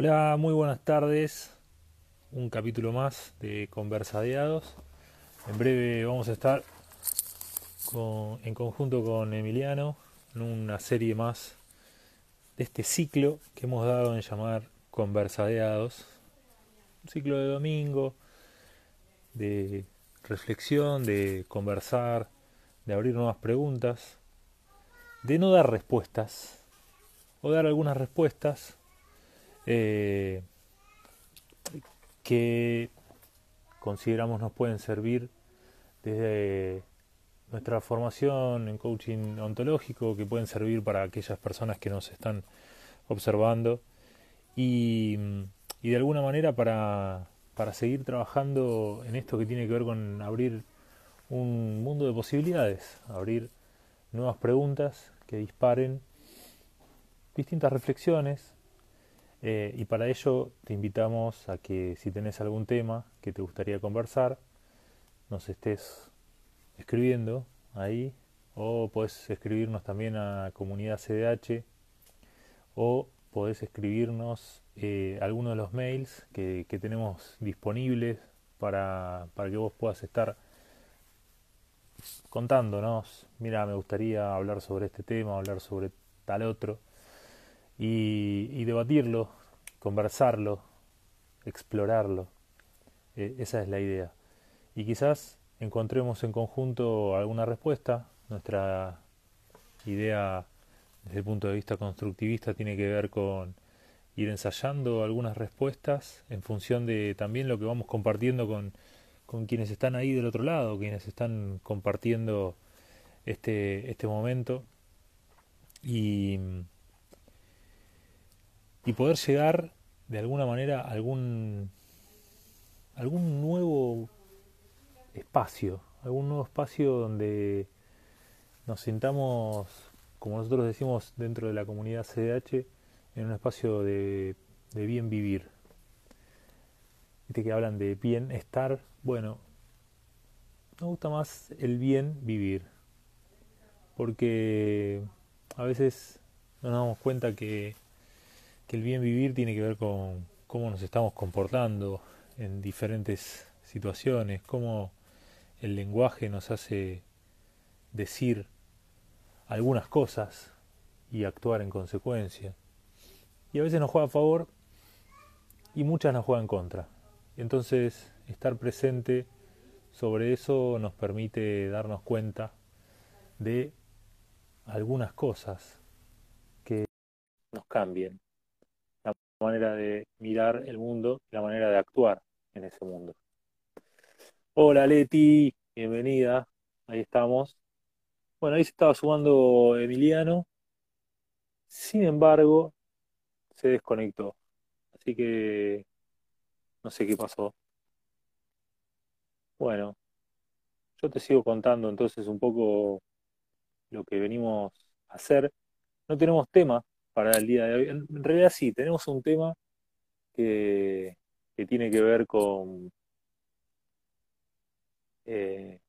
Hola, muy buenas tardes. Un capítulo más de Conversadeados. En breve vamos a estar con- en conjunto con Emiliano en una serie más de este ciclo que hemos dado en llamar Conversadeados. Un ciclo de domingo, de reflexión, de conversar, de abrir nuevas preguntas, de no dar respuestas, o dar algunas respuestas eh, que consideramos nos pueden servir desde nuestra formación en coaching ontológico, que pueden servir para aquellas personas que nos están observando y, y de alguna manera para, para seguir trabajando en esto que tiene que ver con abrir un mundo de posibilidades, abrir nuevas preguntas que disparen distintas reflexiones, eh, y para ello te invitamos a que si tenés algún tema que te gustaría conversar, nos estés escribiendo ahí, o podés escribirnos también a comunidad CDH, o podés escribirnos eh, de los mails que, que tenemos disponibles para, para que vos puedas estar contándonos, mira, me gustaría hablar sobre este tema, hablar sobre tal otro, y, debatirlo, conversarlo, explorarlo. Eh, esa es la idea. Y quizás encontremos en conjunto alguna respuesta. Nuestra idea desde el punto de vista constructivista tiene que ver con ir ensayando algunas respuestas en función de también lo que vamos compartiendo con, con quienes están ahí del otro lado, quienes están compartiendo este, este momento. Y, y poder llegar de alguna manera a algún, algún nuevo espacio, algún nuevo espacio donde nos sintamos, como nosotros decimos dentro de la comunidad CDH, en un espacio de, bien vivir. Viste que hablan de bienestar, bueno, me gusta más el bien vivir, porque a veces no nos damos cuenta que que el bien vivir tiene que ver con cómo nos estamos comportando en diferentes situaciones, cómo el lenguaje nos hace decir algunas cosas y actuar en consecuencia. Y a veces nos juega a favor y muchas nos juegan en contra. Entonces, estar presente sobre eso nos permite darnos cuenta de algunas cosas que nos cambien manera de mirar el mundo y la manera de actuar en ese mundo. Hola Leti, bienvenida, ahí estamos. Bueno, ahí se estaba sumando Emiliano, sin embargo, se desconectó, así que no sé qué pasó. Bueno, yo te sigo contando entonces un poco lo que venimos a hacer. No tenemos tema para el día de hoy. En realidad sí, tenemos un tema que, que tiene que ver con eh,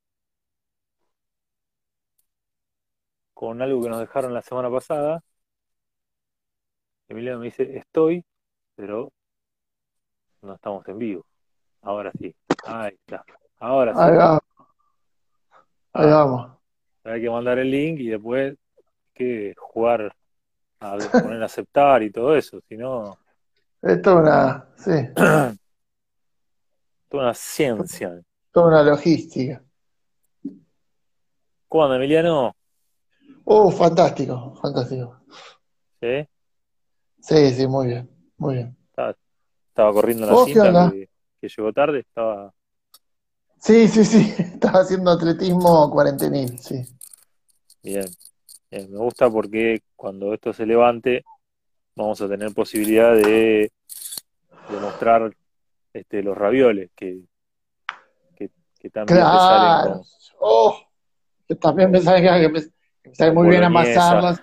con algo que nos dejaron la semana pasada. Emiliano me dice, estoy, pero no estamos en vivo. Ahora sí. Ahí está. Ahora sí. Ahí vamos, ahí Ah, vamos. hay que mandar el link y después hay que jugar a poner a aceptar y todo eso. Si no, Esto es una, sí, toda una ciencia. toda una logística. ¿Cómo anda, Emiliano? Uh, fantástico, fantástico. ¿Sí? Sí, sí, muy bien, muy bien. Estaba, estaba corriendo la ¿Vos qué cinta que, que llegó tarde. Estaba Sí, sí, sí, estaba haciendo atletismo cuarentenil, sí. bien. Bien, Me gusta porque cuando esto se levante vamos a tener posibilidad de, de mostrar este, los ravioles que, que, que también salen Claro. con, Oh, que también me sale que me, que me muy bien amasarlas.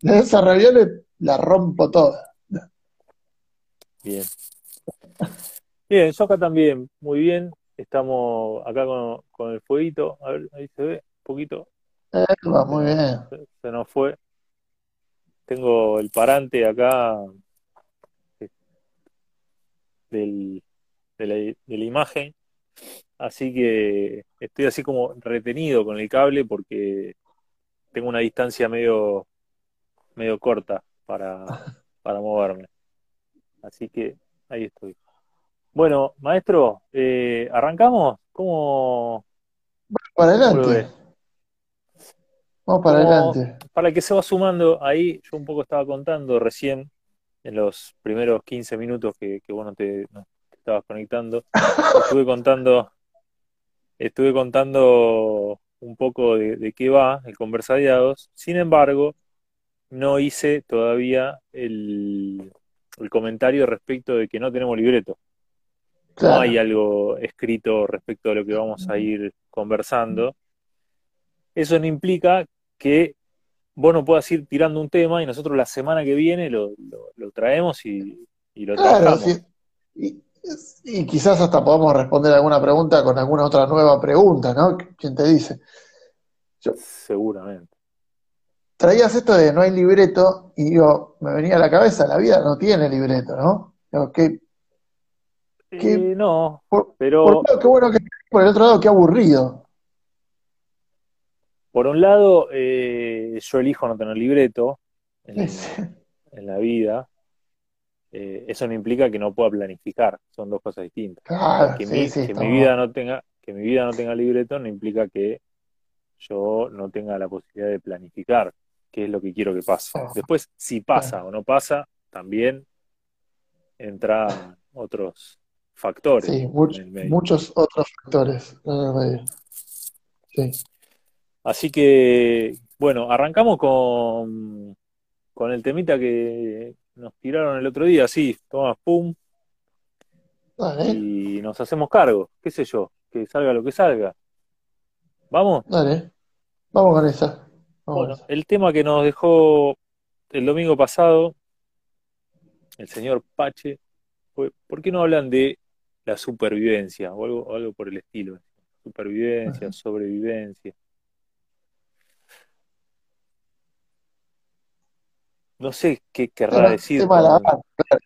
De esas ravioles la rompo toda. Bien. Bien, yo acá también, muy bien. Estamos acá con, con el fueguito. A ver, ahí se ve un poquito. Eh, va Se muy bien. se, se nos fue. Tengo el parante acá del, de, la, de la imagen. Así que estoy así como retenido con el cable porque tengo una distancia medio, medio corta para, para moverme. Así que ahí estoy. Bueno, maestro, eh, ¿arrancamos? ¿Cómo, Para adelante? Vamos para adelante. que se va sumando, ahí yo un poco estaba contando recién en los primeros 15 minutos que, que vos no te, no te estabas conectando, estuve contando, estuve contando un poco de, de qué va el Conversadiados. Sin embargo, no hice todavía el, el comentario respecto de que no tenemos libreto. No hay algo escrito respecto de lo que vamos a ir conversando. Eso no implica que vos no puedas ir tirando un tema y nosotros la semana que viene lo, lo- lo traemos y, y lo Claro, trabajamos. sí. Y, y quizás hasta podamos responder alguna pregunta con alguna otra nueva pregunta, ¿no? ¿Quién te dice? Yo, Seguramente. traías esto de no hay libreto y digo, me venía a la cabeza, la vida no tiene libreto, ¿no? Digo, qué, qué, Eh, no, por, por pero lado, qué bueno que por el otro lado, qué aburrido. Por un lado, eh, yo elijo no tener libreto en, la vida. Eh, eso no implica que no pueda planificar, son dos cosas distintas. Claro, que sí, mi, sí, que mi vida no tenga, que mi vida no tenga libreto no implica que yo no tenga la posibilidad de planificar qué es lo que quiero que pase. Oh, Después, si claro. pasa o no pasa, también entran otros factores Sí, en much- el medio. muchos otros factores. Sí. Así que, bueno, arrancamos con, con el temita que nos tiraron el otro día, sí, toma, pum, Dale, y nos hacemos cargo, qué sé yo, que salga lo que salga. ¿Vamos? dale. Vamos con esa. Vamos Bueno, el tema que nos dejó el domingo pasado el señor Pache fue, ¿por qué no hablan de la supervivencia o algo, algo por el estilo? Supervivencia, Ajá. sobrevivencia. No sé qué querrá decir la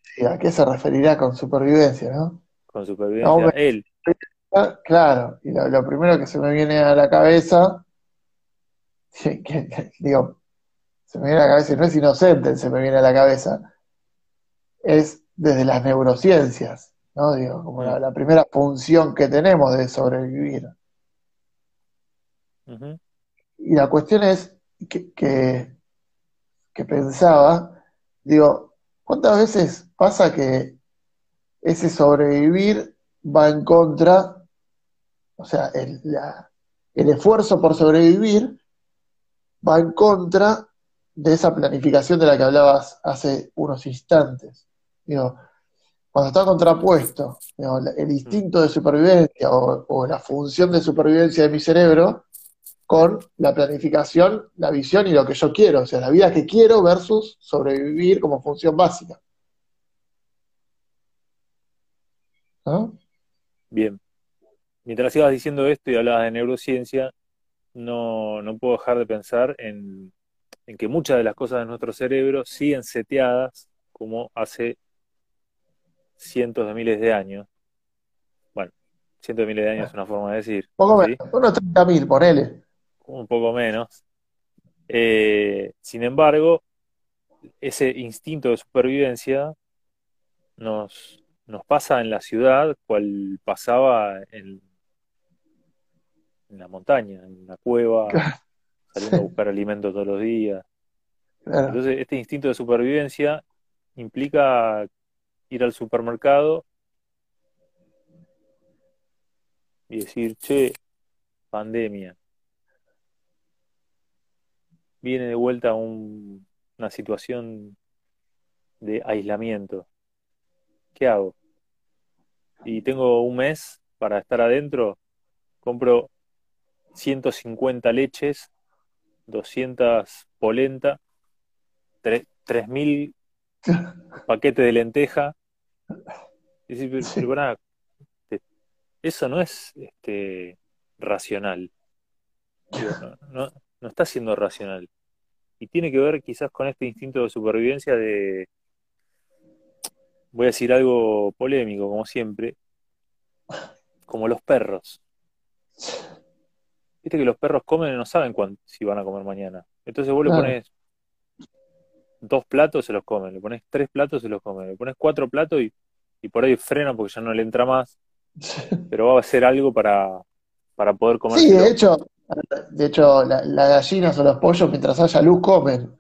sí, ¿a qué se referirá con supervivencia, no? con supervivencia. Él, claro, y lo, lo primero que se me viene a la cabeza, que- que- digo, se me viene a la cabeza y no es inocente, se me viene a la cabeza, es desde las neurociencias, ¿no? Digo, como mm, la, la primera función que tenemos de sobrevivir. Y la cuestión es que, que, que pensaba, digo, ¿cuántas veces pasa que ese sobrevivir va en contra, o sea, el, el esfuerzo por sobrevivir va en contra de esa planificación de la que hablabas hace unos instantes? Digo, cuando está contrapuesto, el instinto de supervivencia o la función de supervivencia de mi cerebro con la planificación, la visión y lo que yo quiero, o sea, la vida que quiero versus sobrevivir como función básica, ¿no? Bien. Mientras ibas diciendo esto y hablabas de neurociencia, no, no puedo dejar de pensar en, en que muchas de las cosas de nuestro cerebro siguen seteadas como hace cientos de miles de años. Bueno, cientos de miles de años es una forma de decir, Poco ¿sí? menos, unos 30.000, ponele. Un poco menos. Eh, sin embargo, ese instinto de supervivencia nos, nos pasa en la ciudad, cual pasaba en, en la montaña, en la cueva, saliendo a buscar alimento todos los días. claro, Entonces, este instinto de supervivencia implica ir al supermercado y decir, che, pandemia, viene de vuelta un- una situación de aislamiento. ¿Qué hago? Y tengo un mes para estar adentro, compro 150 leches, 200 polenta, tre- 3.000 paquetes de lenteja. Y decir, pero, sí, pero pará, te- eso no es este, racional. No, no está siendo racional. Y tiene que ver quizás con este instinto de supervivencia de, voy a decir algo polémico, como siempre, como los perros. Viste que los perros comen y no saben cuándo, si van a comer mañana. Entonces vos le pones dos platos, se los comen. Le pones tres platos, se los comen. Le pones cuatro platos y, y por ahí frena porque ya no le entra más. Pero va a hacer algo para, para poder Sí, comérselo. de hecho, de hecho, la- las gallinas o los pollos, mientras haya luz, comen.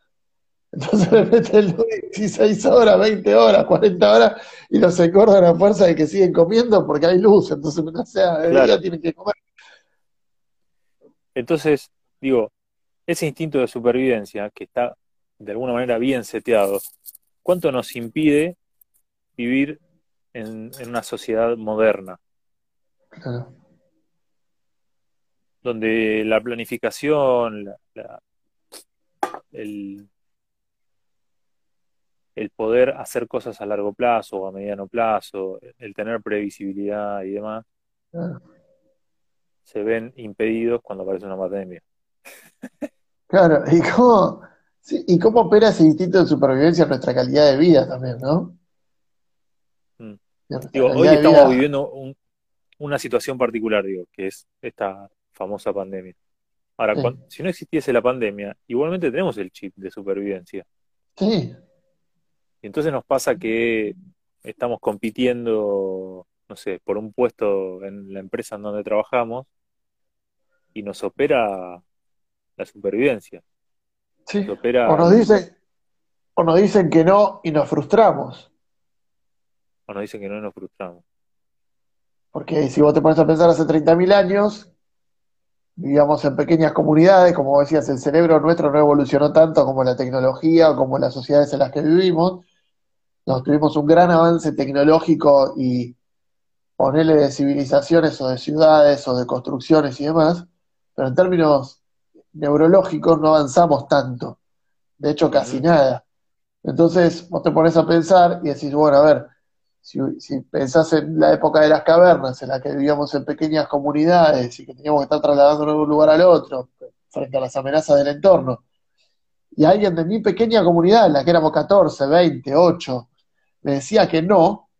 Entonces le meten luz 16 horas, 20 horas, 40 horas y los engordan a fuerza de que siguen comiendo porque hay luz. Entonces, mientras sea de Claro. día, tienen que comer. Entonces, digo, ese instinto de supervivencia que está de alguna manera bien seteado, ¿cuánto nos impide vivir en, en una sociedad moderna, Claro. Donde la planificación, la- la- el, el poder hacer cosas a largo plazo o a mediano plazo, el tener previsibilidad y demás, Claro. se ven impedidos cuando aparece una pandemia. Claro, ¿y cómo, y cómo opera ese instinto de supervivencia en nuestra calidad de vida también, ¿no? Mm. Digo, hoy estamos vida. viviendo un- una situación particular, digo, que es esta famosa pandemia. Ahora, Sí. si no existiese la pandemia, igualmente tenemos el chip de supervivencia. Sí, Y entonces nos pasa que estamos compitiendo, no sé, por un puesto en la empresa en donde trabajamos y nos opera la supervivencia. sí. Nos opera, O nos dicen, o nos dicen que no y nos frustramos. o nos dicen que no y nos frustramos. Porque si vos te pones a pensar hace 30.000 años, vivíamos en pequeñas comunidades, como decías, el cerebro nuestro no evolucionó tanto como la tecnología o como las sociedades en las que vivimos. Nos tuvimos un gran avance tecnológico y ponerle de civilizaciones o de ciudades o de construcciones y demás, pero en términos neurológicos no avanzamos tanto. De hecho, casi nada. Entonces, vos te pones a pensar y decís, bueno, a ver, si, si pensás en la época de las cavernas, en la que vivíamos en pequeñas comunidades y que teníamos que estar trasladándonos de un lugar al otro, frente a las amenazas del entorno, y alguien de mi pequeña comunidad, en la que éramos 14, 20, 8, me decía que no,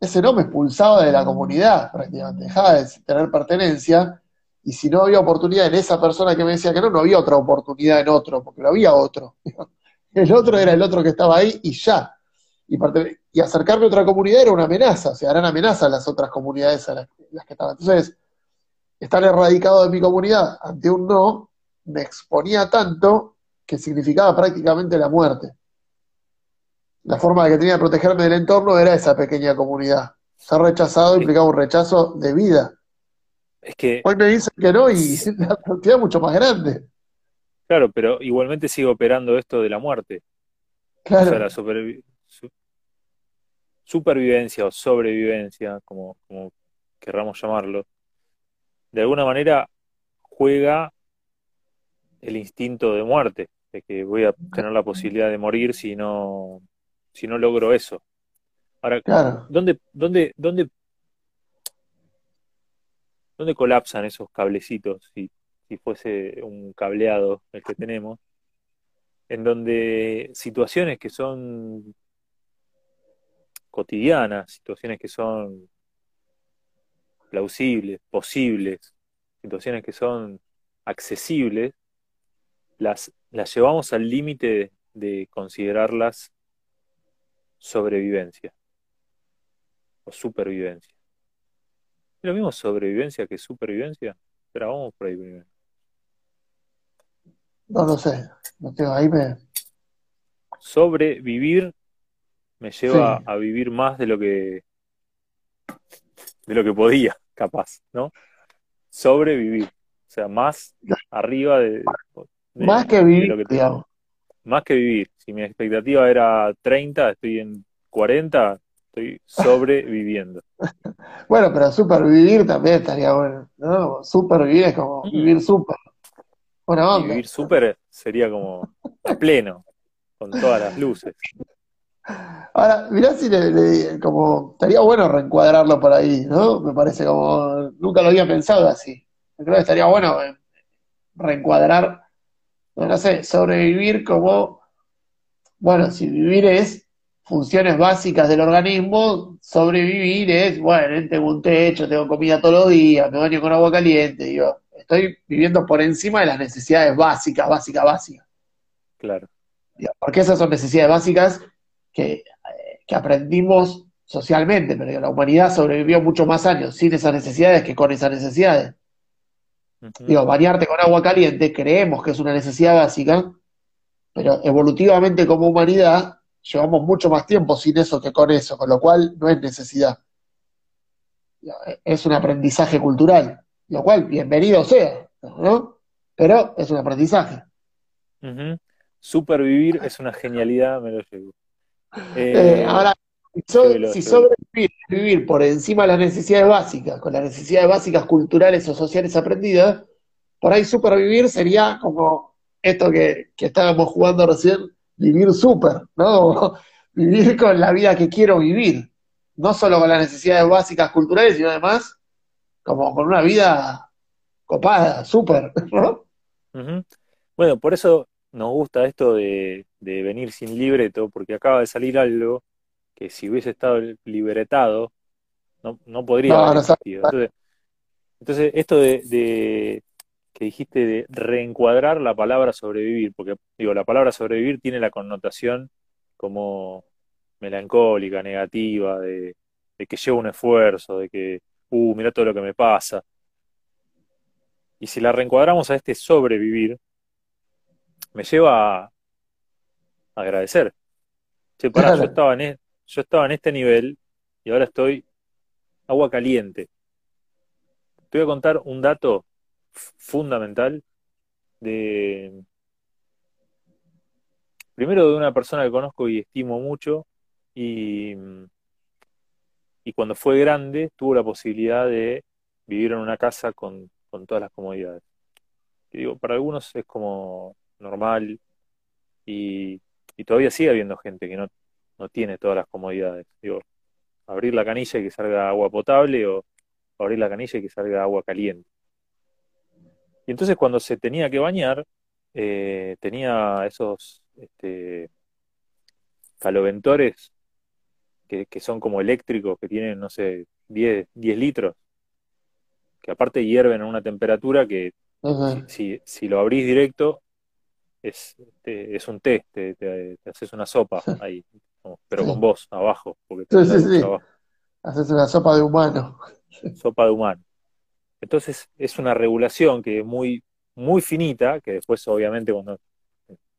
ese no me expulsaba de la comunidad, prácticamente, dejaba de tener pertenencia, y si no había oportunidad en esa persona que me decía que no, no había otra oportunidad en otro, porque no había otro. El otro era el otro que estaba ahí y ya. Y, y acercarme a otra comunidad era una amenaza, o sea, eran amenazas las otras comunidades a las, las que estaban. Entonces, estar erradicado de mi comunidad ante un no me exponía tanto que significaba prácticamente la muerte. La forma que tenía de protegerme del entorno era esa pequeña comunidad. Ser rechazado implicaba un rechazo de vida. Es que, Hoy me dicen que no y la cantidad es mucho más grande. claro, pero igualmente sigue operando esto de la muerte. O sea, Claro, la supervivencia o sobrevivencia, como, como querramos llamarlo, de alguna manera juega el instinto de muerte, de que voy a tener la posibilidad de morir si no, si no logro eso. Ahora, claro. ¿dónde, dónde, dónde, dónde colapsan esos cablecitos si, si fuese un cableado el que tenemos? En donde situaciones que son cotidianas, situaciones que son plausibles, posibles, situaciones que son accesibles, las, las llevamos al límite de, de considerarlas sobrevivencia o supervivencia. ¿Es lo mismo sobrevivencia que supervivencia? Pero vamos por ahí primero. No lo sé. No tengo, ahí me. Sobrevivir me lleva Sí. a vivir más de lo que de lo que podía, capaz, ¿no? Sobrevivir. O sea, más arriba de, de- Más que de vivir, lo que te- digamos. más que vivir. Si mi expectativa era 30, estoy en 40, estoy sobreviviendo. Bueno, pero supervivir también estaría bueno, ¿no? Supervivir es como Mm. vivir super. Onda. vivir súper sería como a pleno, con todas las luces. Ahora, mirá si le, le- como estaría bueno reencuadrarlo por ahí, ¿no? Me parece como nunca lo había pensado así. Creo que estaría bueno eh, reencuadrar, no, no sé, sobrevivir como, bueno, si vivir es funciones básicas del organismo, sobrevivir es, bueno, tengo un techo, tengo comida todos los días, me baño con agua caliente, digo, estoy viviendo por encima de las necesidades básicas, básicas, básicas. Claro. Porque esas son necesidades básicas que, que aprendimos socialmente, pero la humanidad sobrevivió muchos más años sin esas necesidades que con esas necesidades. Digo, bañarte con agua caliente, creemos que es una necesidad básica, pero evolutivamente como humanidad llevamos mucho más tiempo sin eso que con eso, con lo cual no es necesidad. Es un aprendizaje cultural, lo cual bienvenido sea, ¿no? Pero es un aprendizaje. Supervivir es una genialidad, me lo llevo. Eh, eh, ahora, si, sobrevivir vivir por encima de las necesidades básicas, con las necesidades básicas culturales o sociales aprendidas, por ahí supervivir sería como esto que, que estábamos jugando recién, vivir súper, ¿no? vivir con la vida que quiero vivir, no solo con las necesidades básicas culturales, sino además como con una vida copada, súper, ¿no? Bueno, por eso nos gusta esto de, venir sin libreto, porque acaba de salir algo que si hubiese estado libretado, no, no podría haber Entonces, entonces, esto de, que dijiste de reencuadrar la palabra sobrevivir, porque digo, la palabra sobrevivir tiene la connotación como melancólica, negativa, de, que lleva un esfuerzo, de que, uh, mira todo lo que me pasa. Y si la reencuadramos a este sobrevivir, me lleva a agradecer. yo, estaba en, yo estaba en este nivel y ahora estoy agua caliente. Te voy a contar un dato fundamental de primero de una persona que conozco y estimo mucho y, y cuando fue grande tuvo la posibilidad de vivir en una casa con, todas las comodidades. Y digo, para algunos es como normal y, y todavía sigue habiendo gente que no, no tiene todas las comodidades. Digo, abrir la canilla y que salga agua potable o abrir la canilla y que salga agua caliente. Y entonces cuando se tenía que bañar, eh, tenía esos este, caloventores que, son como eléctricos, que tienen, no sé, 10, 10 litros, que aparte hierven a una temperatura que si, si, lo abrís directo es, este, es un té, te, haces una sopa ahí, pero con vos abajo. Porque sí, sí, sí. Haces una sopa de humano. Sopa de humano. Entonces es una regulación que es muy, muy finita, que después obviamente cuando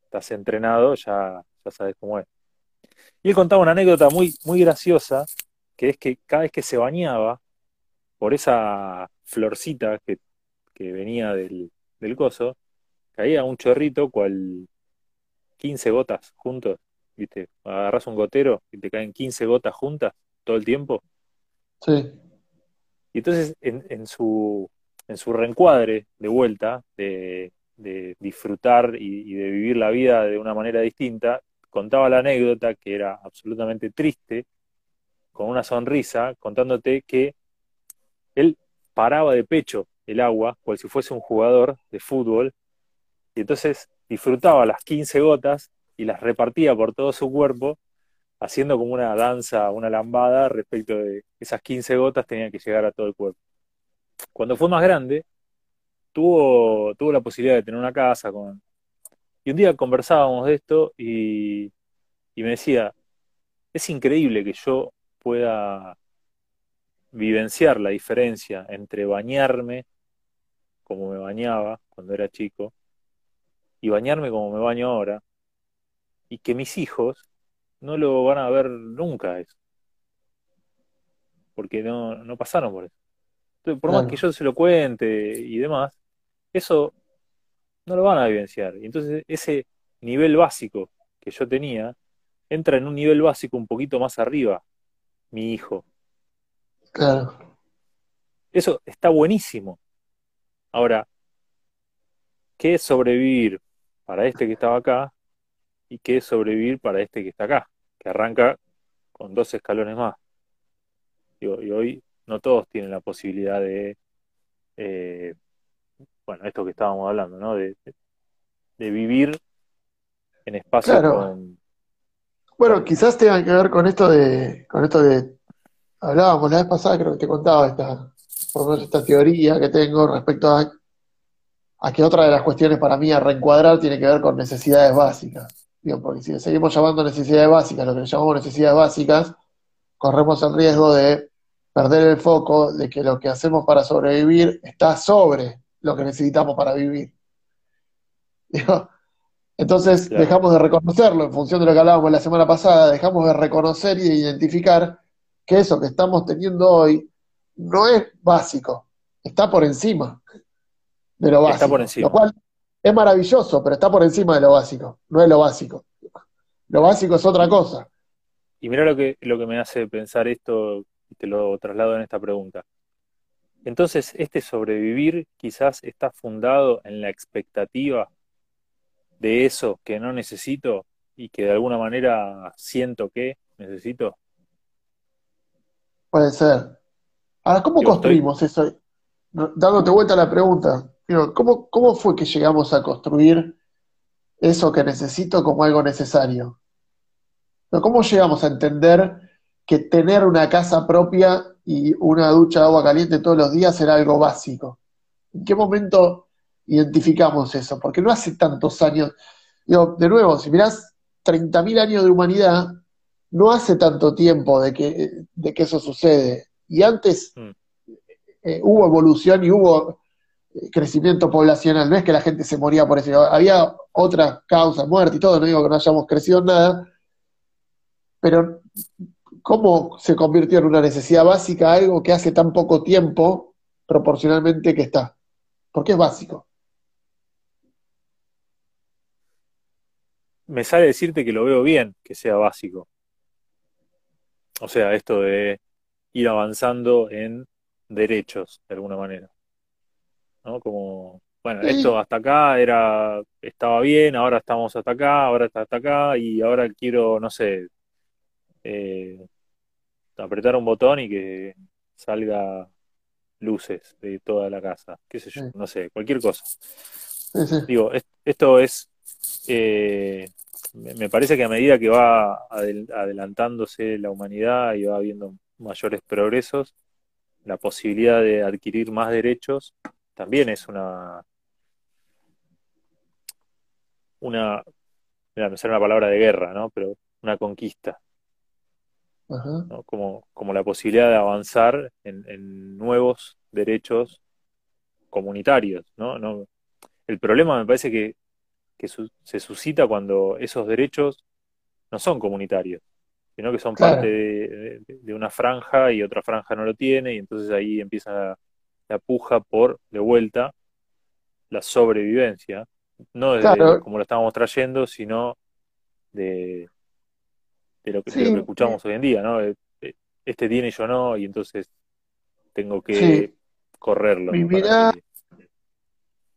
estás entrenado ya, ya sabes cómo es. Y él contaba una anécdota muy, muy graciosa, que es que cada vez que se bañaba, por esa florcita que, venía del, del coso, caía un chorrito cual 15 gotas juntos, ¿viste? Agarras un gotero y te caen 15 gotas juntas todo el tiempo. Sí. Y entonces, en, su, en su reencuadre de vuelta, de, disfrutar y, de vivir la vida de una manera distinta, contaba la anécdota que era absolutamente triste, con una sonrisa, contándote que él paraba de pecho el agua, cual si fuese un jugador de fútbol, y entonces disfrutaba las 15 gotas y las repartía por todo su cuerpo haciendo como una danza, una lambada respecto de esas 15 gotas tenían que llegar a todo el cuerpo. Cuando fue más grande, tuvo, tuvo la posibilidad de tener una casa con... Y un día conversábamos de esto y, y me decía, es increíble que yo pueda vivenciar la diferencia entre bañarme como me bañaba cuando era chico y bañarme como me baño ahora y que mis hijos no lo van a ver nunca eso. Porque no, no pasaron por eso. Entonces, por más que yo se lo cuente y demás, eso no lo van a vivenciar. Y entonces ese nivel básico que yo tenía entra en un nivel básico un poquito más arriba, mi hijo. Claro. Eso está buenísimo. Ahora, ¿qué es sobrevivir para este que estaba acá y qué es sobrevivir para este que está acá? que arranca con dos escalones más. y hoy no todos tienen la posibilidad de, eh, bueno, esto que estábamos hablando, ¿no? De, vivir en espacios con, Bueno, quizás tenga que ver con esto de, con esto de, hablábamos la vez pasada, creo que te contaba esta, por lo menos esta teoría que tengo respecto a, a que otra de las cuestiones para mí a reencuadrar tiene que ver con necesidades básicas. Digo, porque si seguimos llamando necesidades básicas, lo que llamamos necesidades básicas, corremos el riesgo de perder el foco de que lo que hacemos para sobrevivir está sobre lo que necesitamos para vivir. entonces dejamos de reconocerlo en función de lo que hablábamos la semana pasada, dejamos de reconocer y de identificar que eso que estamos teniendo hoy no es básico, está por encima de lo básico. Está por encima. Lo cual es maravilloso, pero está por encima de lo básico, no es lo básico. Lo básico es otra cosa. Y mira lo que, lo que me hace pensar esto, y te lo traslado en esta pregunta. Entonces, este sobrevivir quizás está fundado en la expectativa de eso que no necesito y que de alguna manera siento que necesito. Puede ser. Ahora, ¿cómo construimos eso? Dándote vuelta a la pregunta, ¿cómo, ¿cómo fue que llegamos a construir eso que necesito como algo necesario? ¿Cómo llegamos a entender que tener una casa propia y una ducha de agua caliente todos los días era algo básico? ¿En qué momento identificamos eso? Porque no hace tantos años. Digo, de nuevo, si mirás 30.000 años de humanidad, no hace tanto tiempo de que, de que eso sucede. Y antes mm. eh, hubo evolución y hubo crecimiento poblacional. No es que la gente se moría por eso. Había otras causas, muerte y todo. No digo que no hayamos crecido en nada, pero, ¿cómo se convirtió en una necesidad básica algo que hace tan poco tiempo proporcionalmente que está? Porque es básico. Me sale decirte que lo veo bien que sea básico. O sea, esto de ir avanzando en derechos, de alguna manera. ¿No? Como, bueno, esto hasta acá era, estaba bien, ahora estamos hasta acá, ahora está hasta acá, y ahora quiero, no sé, eh, apretar un botón y que salga luces de toda la casa, qué sé yo, no sé, cualquier cosa. Digo, esto es, eh, me parece que a medida que va adelantándose la humanidad y va habiendo mayores progresos, la posibilidad de adquirir más derechos también es una una mira, me sale una palabra de guerra, ¿no? Pero una conquista. Como, como la posibilidad de avanzar en, nuevos derechos comunitarios. ¿no? No, el problema me parece que, se suscita cuando esos derechos no son comunitarios, sino que son parte de, una franja y otra franja no lo tiene, y entonces ahí empieza la, puja por, de vuelta, la sobrevivencia, no desde como lo estábamos trayendo, sino de, de lo que, escuchamos hoy en día, ¿no? Eh, eh, este tiene y yo no, y entonces tengo que correrlo.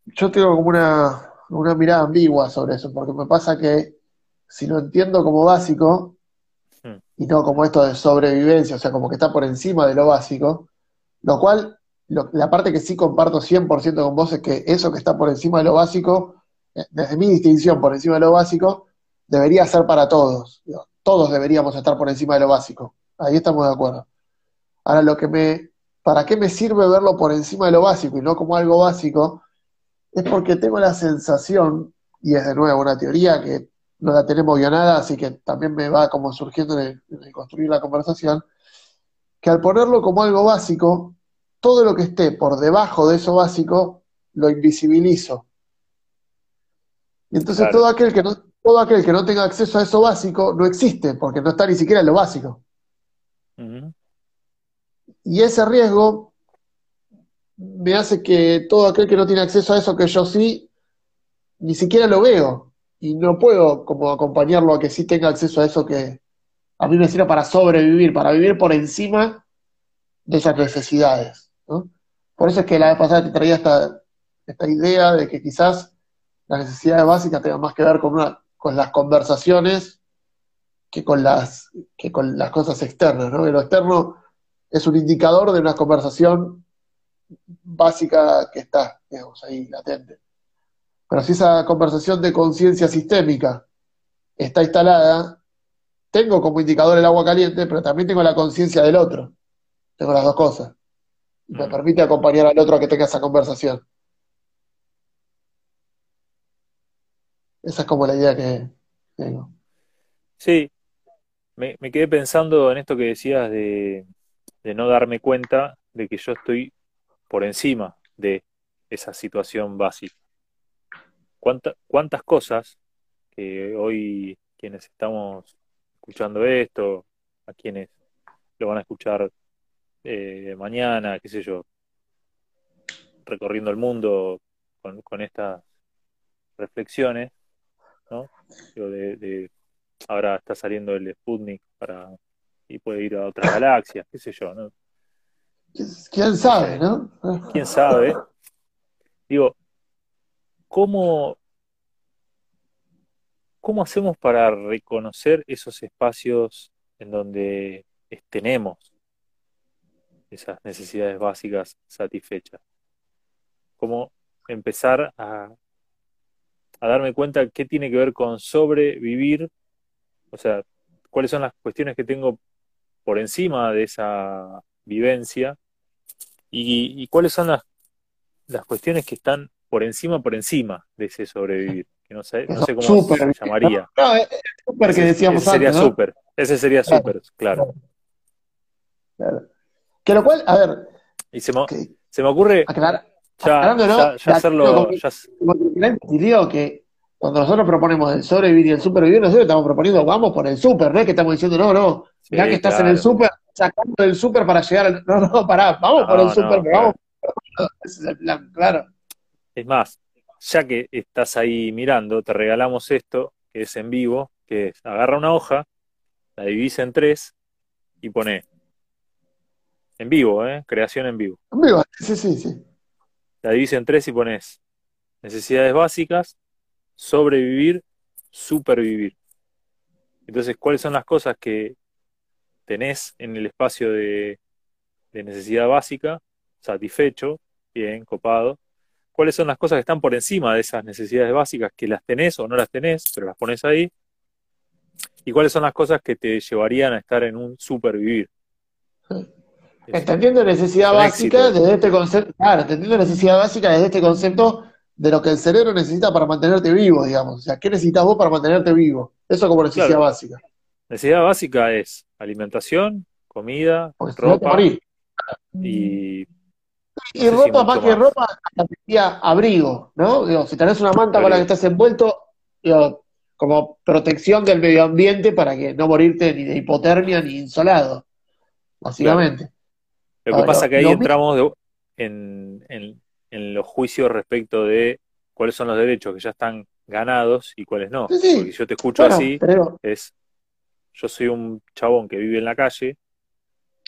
yo tengo como una, una mirada ambigua sobre eso, porque me pasa que si lo entiendo como básico, hmm. y no como esto de sobrevivencia, o sea, como que está por encima de lo básico, lo cual, la parte que sí comparto 100% con vos es que eso que está por encima de lo básico, eh, desde mi distinción por encima de lo básico, debería ser para todos todos deberíamos estar por encima de lo básico. Ahí estamos de acuerdo. Ahora, lo que me, ¿para qué me sirve verlo por encima de lo básico y no como algo básico? Es porque tengo la sensación, y es de nuevo una teoría que no la tenemos guionada, así que también me va como surgiendo en construir la conversación, que al ponerlo como algo básico, todo lo que esté por debajo de eso básico, lo invisibilizo. Y entonces todo aquel que no, todo aquel que no tenga acceso a eso básico no existe, porque no está ni siquiera en lo básico. Y ese riesgo me hace que todo aquel que no tiene acceso a eso que yo sí, ni siquiera lo veo. Y no puedo como acompañarlo a que sí tenga acceso a eso que a mí me sirve para sobrevivir, para vivir por encima de esas necesidades. Por eso es que la vez pasada te traía esta, esta idea de que quizás las necesidades básicas tengan más que ver con una con las conversaciones que con las, que con las cosas externas, ¿no? lo externo es un indicador de una conversación básica que está, digamos, ahí latente. Pero si esa conversación de conciencia sistémica está instalada, tengo como indicador el agua caliente, pero también tengo la conciencia del otro. Tengo las dos cosas. Y me permite acompañar al otro a que tenga esa conversación. Esa es como la idea que tengo. Sí, me, me quedé pensando en esto que decías de, de no darme cuenta de que yo estoy por encima de esa situación básica. ¿Cuánta- cuántas cosas que hoy quienes estamos escuchando esto, a quienes lo van a escuchar eh, mañana, qué sé yo, recorriendo el mundo con, con estas reflexiones, ¿no? De, de- ahora está saliendo el Sputnik para y puede ir a otras galaxias, qué sé yo, ¿no? ¿Quién sabe, no? ¿Quién sabe? Digo, ¿cómo, cómo hacemos para reconocer esos espacios en donde tenemos esas necesidades básicas satisfechas? ¿Cómo empezar a, a darme cuenta qué tiene que ver con sobrevivir? O sea, cuáles son las cuestiones que tengo por encima de esa vivencia y, y cuáles son las, las cuestiones que están por encima, por encima de ese sobrevivir, que no sé, no sé cómo se llamaría. No, es es súper que Ese, decíamos ese sería antes, ¿no? súper, ese sería Claro. súper, claro. Claro. Que lo cual, a ver, Y se me, que se me ocurre aclarar, ya, ya, ya hacerlo, ya, digo que cuando nosotros proponemos el sobrevivir y el supervivir, nosotros estamos proponiendo, vamos por el super, no es que estamos diciendo, no, no, mirá Sí, que estás en claro. el super, sacando del super para llegar al. No, no, pará, vamos por No, el super, no, pero vamos. Ese es el plan, claro. Es más, ya que estás ahí mirando, te regalamos esto, que es en vivo, que es agarra una hoja, la divisa en tres y pone en vivo, ¿eh? Creación en vivo. Amigo, sí, sí, sí. La divisa en tres y pones necesidades básicas, sobrevivir, supervivir. Entonces, ¿cuáles son las cosas que tenés en el espacio de, de necesidad básica, satisfecho, bien, copado? ¿Cuáles son las cosas que están por encima de esas necesidades básicas que las tenés o no las tenés, pero las pones ahí? ¿Y cuáles son las cosas que te llevarían a estar en un supervivir? Entendiendo necesidad básica éxito. desde este concepto, claro, entendiendo necesidad básica desde este concepto de lo que el cerebro necesita para mantenerte vivo, digamos. O sea, ¿qué necesitas vos para mantenerte vivo? Eso como necesidad Claro. básica. Necesidad básica es alimentación, comida, Porque si no te ropa y Y no sé si ropa, más que más. ropa, diría abrigo, ¿no? Digo, si tenés una manta con la que estás envuelto, digo, como protección del medio ambiente para que no morirte ni de hipotermia ni insolado, básicamente. Lo que Ahora, pasa que ahí entramos de- en, en- en los juicios respecto de cuáles son los derechos que ya están ganados y cuáles no. Sí, sí. Porque yo te escucho Bueno, así, pero es yo soy un chabón que vive en la calle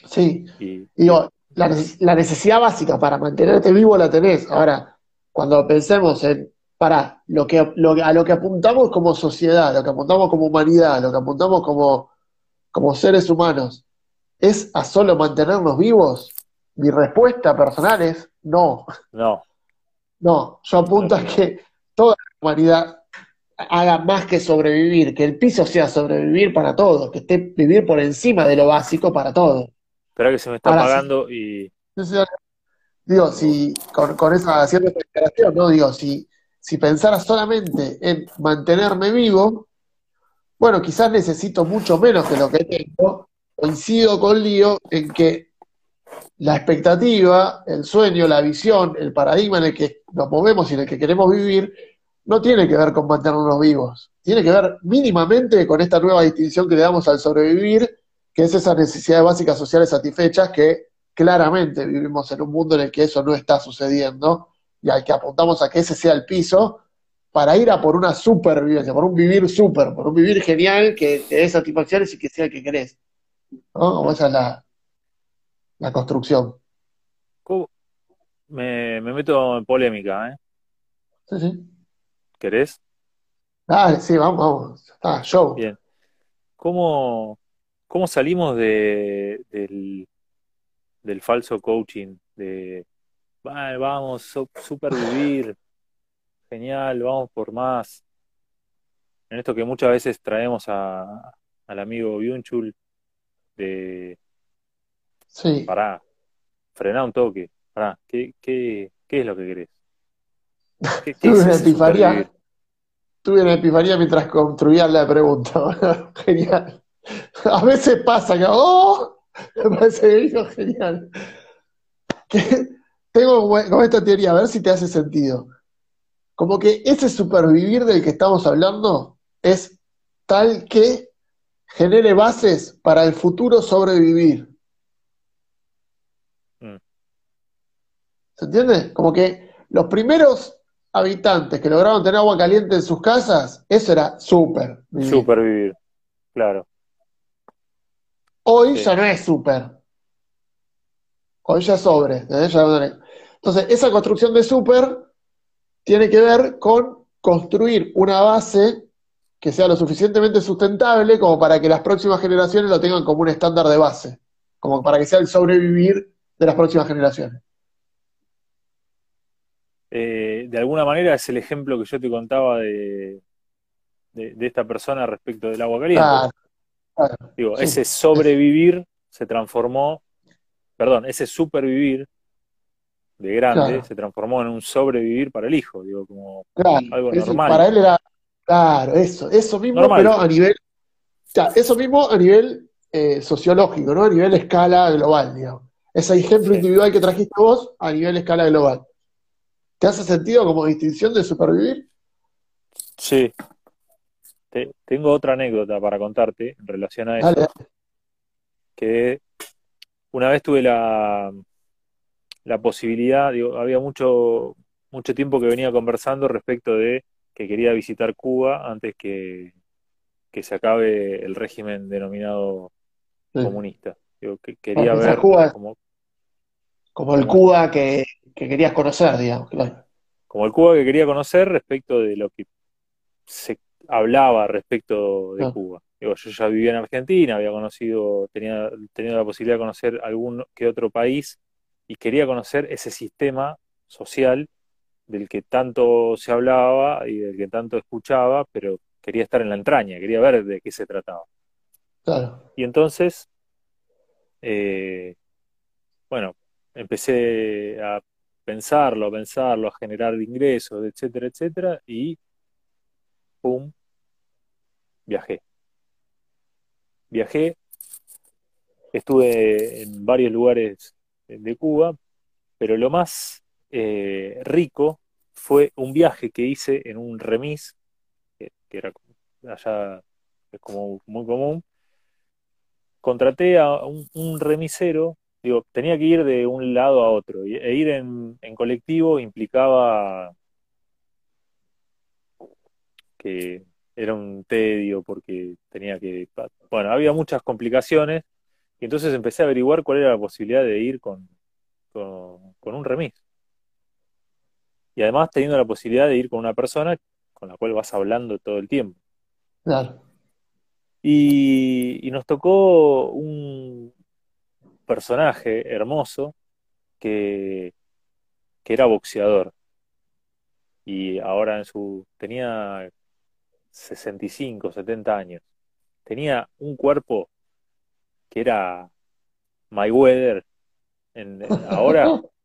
sí, y digo, la, neces- la necesidad básica para mantenerte vivo la tenés. Ahora, cuando pensemos en, para, lo que, lo que- a lo que apuntamos como sociedad, lo que apuntamos como humanidad, lo que apuntamos como, como seres humanos, ¿es a solo mantenernos vivos? Mi respuesta personal es no. no, No, yo apunto a que toda la humanidad haga más que sobrevivir, que el piso sea sobrevivir para todos, que esté vivir por encima de lo básico para todos. espera que se me está Ahora sí. apagando y digo, si con, con esa cierta declaración, ¿no? Digo, si, si pensara solamente en mantenerme vivo, bueno, quizás necesito mucho menos que lo que tengo. Coincido con Lío en que la expectativa, el sueño, la visión, el paradigma en el que nos movemos y en el que queremos vivir, no tiene que ver con mantenernos vivos. Tiene que ver mínimamente con esta nueva distinción que le damos al sobrevivir, que es esas necesidades básicas sociales satisfechas que claramente vivimos en un mundo en el que eso no está sucediendo y al que apuntamos a que ese sea el piso para ir a por una supervivencia, por un vivir super, por un vivir genial que te dé satisfacciones y que sea el que querés. ¿No? Como esa es la, la construcción. me, me meto en polémica, ¿eh? Sí, sí. ¿Querés? Dale, sí, vamos, vamos. Está, show. Bien. ¿Cómo, cómo salimos de, del, del falso coaching? De "Va- vamos, so- supervivir, genial, vamos por más. En esto que muchas veces traemos a, al amigo Byunchul de, Sí, pará, frená un toque, pará, ¿qué, qué, qué es lo que querés? ¿Qué, qué tuve una epifanía, tuve una epifanía mientras construía la pregunta. Genial. A veces pasa que, ¡oh! Me parece que vino genial. Que tengo como esta teoría, a ver si te hace sentido. Como que ese supervivir del que estamos hablando es tal que genere bases para el futuro sobrevivir. Mm, ¿Se entiende? Como que los primeros habitantes que lograron tener agua caliente en sus casas, eso era súper vivir. Supervivir, claro, Hoy sí, ya no es súper, hoy ya sobre. es- Entonces, esa construcción de súper tiene que ver con construir una base que sea lo suficientemente sustentable como para que las próximas generaciones lo tengan como un estándar de base, como para que sea el sobrevivir de las próximas generaciones. Eh, de alguna manera es el ejemplo que yo te contaba de, de, de esta persona respecto del agua caliente. Claro, claro, Digo, sí, ese es, sobrevivir se transformó, perdón, ese supervivir de grande claro, se transformó en un sobrevivir para el hijo, digo, como claro. algo Eso para normal, él era, claro, eso, eso mismo, normal, pero a nivel, o sea, eso mismo a nivel eh, sociológico, ¿no? A nivel escala global, digamos. Ese ejemplo sí, individual que trajiste vos a nivel escala global. ¿Te hace sentido como distinción de supervivir? sí. Te- tengo otra anécdota para contarte en relación a Dale, eso, que una vez tuve la, la posibilidad, digo, había mucho, mucho tiempo que venía conversando respecto de que quería visitar Cuba antes que, que se acabe el régimen denominado comunista. Digo, que quería ver Cuba como, como el como, Cuba que, que querías conocer, digamos, claro. como el Cuba que quería conocer respecto de lo que se hablaba respecto de Ah, Cuba. Digo, yo ya vivía en Argentina, había conocido, tenía tenido la posibilidad de conocer algún que otro país y quería conocer ese sistema social del que tanto se hablaba y del que tanto escuchaba, pero quería estar en la entraña, quería ver de qué se trataba. claro. Y entonces, eh, bueno, empecé a pensarlo, a pensarlo, a generar ingresos, etcétera, etcétera, y pum, viajé. Viajé, estuve en varios lugares de Cuba, pero lo más eh, rico fue un viaje que hice en un remis, que, era allá es como muy común. Contraté a un, remisero, digo, tenía que ir de un lado a otro, e ir en, colectivo implicaba que era un tedio porque tenía que, bueno, había muchas complicaciones, y entonces empecé a averiguar cuál era la posibilidad de ir con, con un remis. Y además teniendo la posibilidad de ir con una persona con la cual vas hablando todo el tiempo. Claro. Y, y nos tocó un personaje hermoso que, que era boxeador. Y ahora en su, tenía 65, 70 años. Tenía un cuerpo que era Mayweather. En, ahora,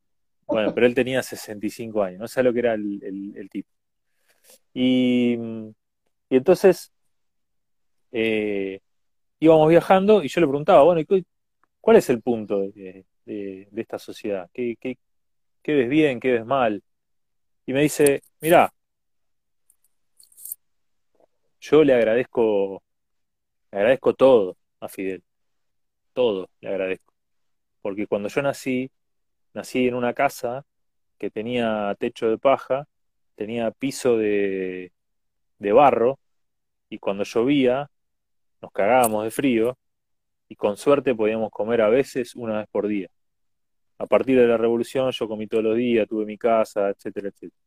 bueno, pero él tenía 65 años, no sé lo que era el, el- tipo. Y, y entonces eh, íbamos viajando y yo le preguntaba, bueno, ¿y cu- ¿cuál es el punto de, de- esta sociedad? ¿Qué, qué, qué ves bien, qué ves mal? Y me dice, mirá, yo le agradezco, le agradezco todo a Fidel, todo le agradezco. Porque cuando yo nací, nací en una casa que tenía techo de paja, tenía piso de, de barro, y cuando llovía nos cagábamos de frío, y con suerte podíamos comer a veces una vez por día. A partir de la revolución yo comí todos los días, tuve mi casa, etcétera, etcétera.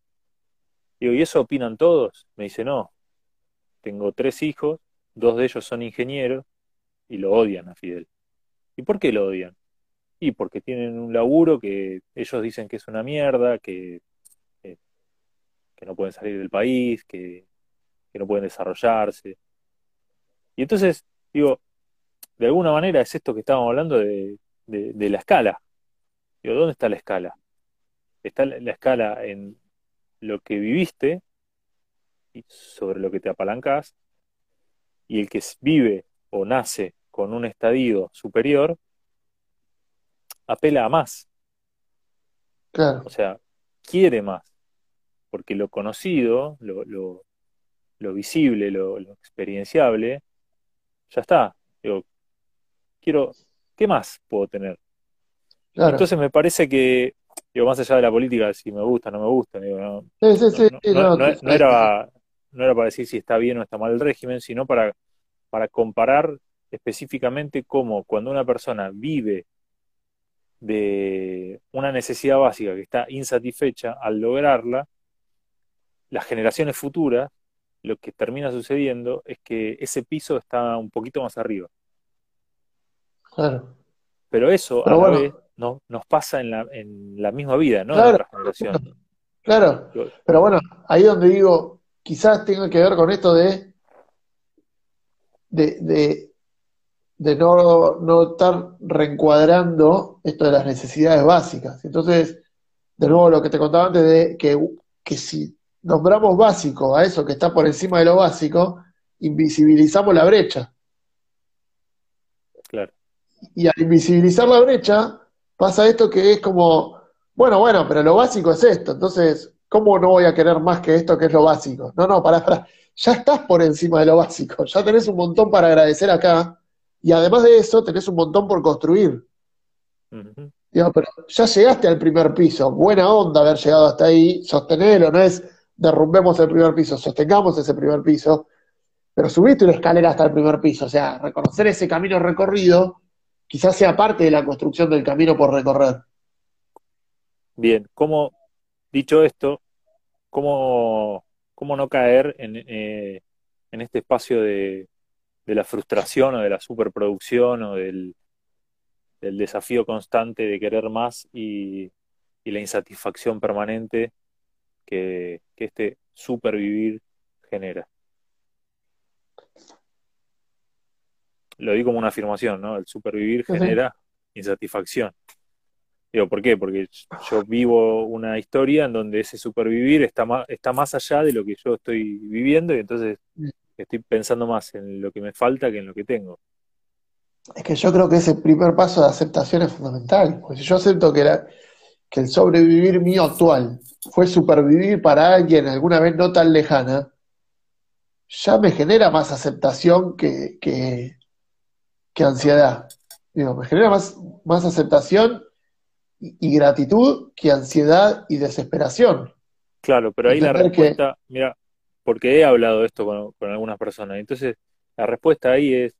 Digo, ¿y eso opinan todos? Me dice, no, tengo tres hijos, dos de ellos son ingenieros y lo odian a Fidel. ¿Y por qué lo odian? Y porque tienen un laburo que ellos dicen que es una mierda, que, que no pueden salir del país, que, no pueden desarrollarse. Y entonces digo, de alguna manera es esto que estábamos hablando de, de, la escala. Digo, ¿dónde está la escala? Está la escala en lo que viviste y sobre lo que te apalancas, y el que vive o nace con un estadio superior, apela a más. Claro. O sea, quiere más. Porque lo conocido, lo, lo, lo visible, lo, experienciable, ya está. Digo, quiero, ¿qué más puedo tener? Entonces me parece que, digo, más allá de la política, si me gusta, no me gusta, digo, no, no, era, no era para decir si está bien o está mal el régimen, sino para, para comparar específicamente cómo cuando una persona vive de una necesidad básica que está insatisfecha, al lograrla, las generaciones futuras, lo que termina sucediendo es que ese piso está un poquito más arriba. Claro. Pero eso a la vez no, nos pasa en la, en la misma vida, ¿no? en otra generación. Claro. Pero bueno, ahí donde digo, quizás tenga que ver con esto de, de, de, no, no estar reencuadrando esto de las necesidades básicas. Entonces, de nuevo lo que te contaba antes de que, que si nombramos básico a eso que está por encima de lo básico, invisibilizamos la brecha. Claro. Y al invisibilizar la brecha, pasa esto que es como, bueno, bueno, pero lo básico es esto, entonces, ¿cómo no voy a querer más que esto que es lo básico? No, no, para, para, ya estás por encima de lo básico, ya tenés un montón para agradecer acá, y además de eso, tenés un montón por construir. pero ya llegaste al primer piso, buena onda haber llegado hasta ahí, sostenerlo, no es derrumbemos el primer piso, sostengamos ese primer piso, pero subiste una escalera hasta el primer piso, o sea, reconocer ese camino recorrido quizás sea parte de la construcción del camino por recorrer. Bien, ¿cómo, dicho esto, cómo, cómo no caer en, eh, en este espacio de, de, la frustración o de la superproducción o del, del desafío constante de querer más y, y la insatisfacción permanente que, este supervivir genera. Lo digo como una afirmación, ¿no? El supervivir genera insatisfacción. Digo, ¿por qué? Porque yo vivo una historia en donde ese supervivir está más, está más allá de lo que yo estoy viviendo y entonces estoy pensando más en lo que me falta que en lo que tengo. Es que yo creo que ese primer paso de aceptación es fundamental. Porque si yo acepto que, que el sobrevivir mío actual fue supervivir para alguien alguna vez no tan lejana, ya me genera más aceptación que, que, ansiedad. Digo, me genera más, más aceptación y, gratitud que ansiedad y desesperación. Claro, pero ahí la respuesta, mira, porque he hablado de esto con, con, algunas personas, entonces la respuesta ahí es,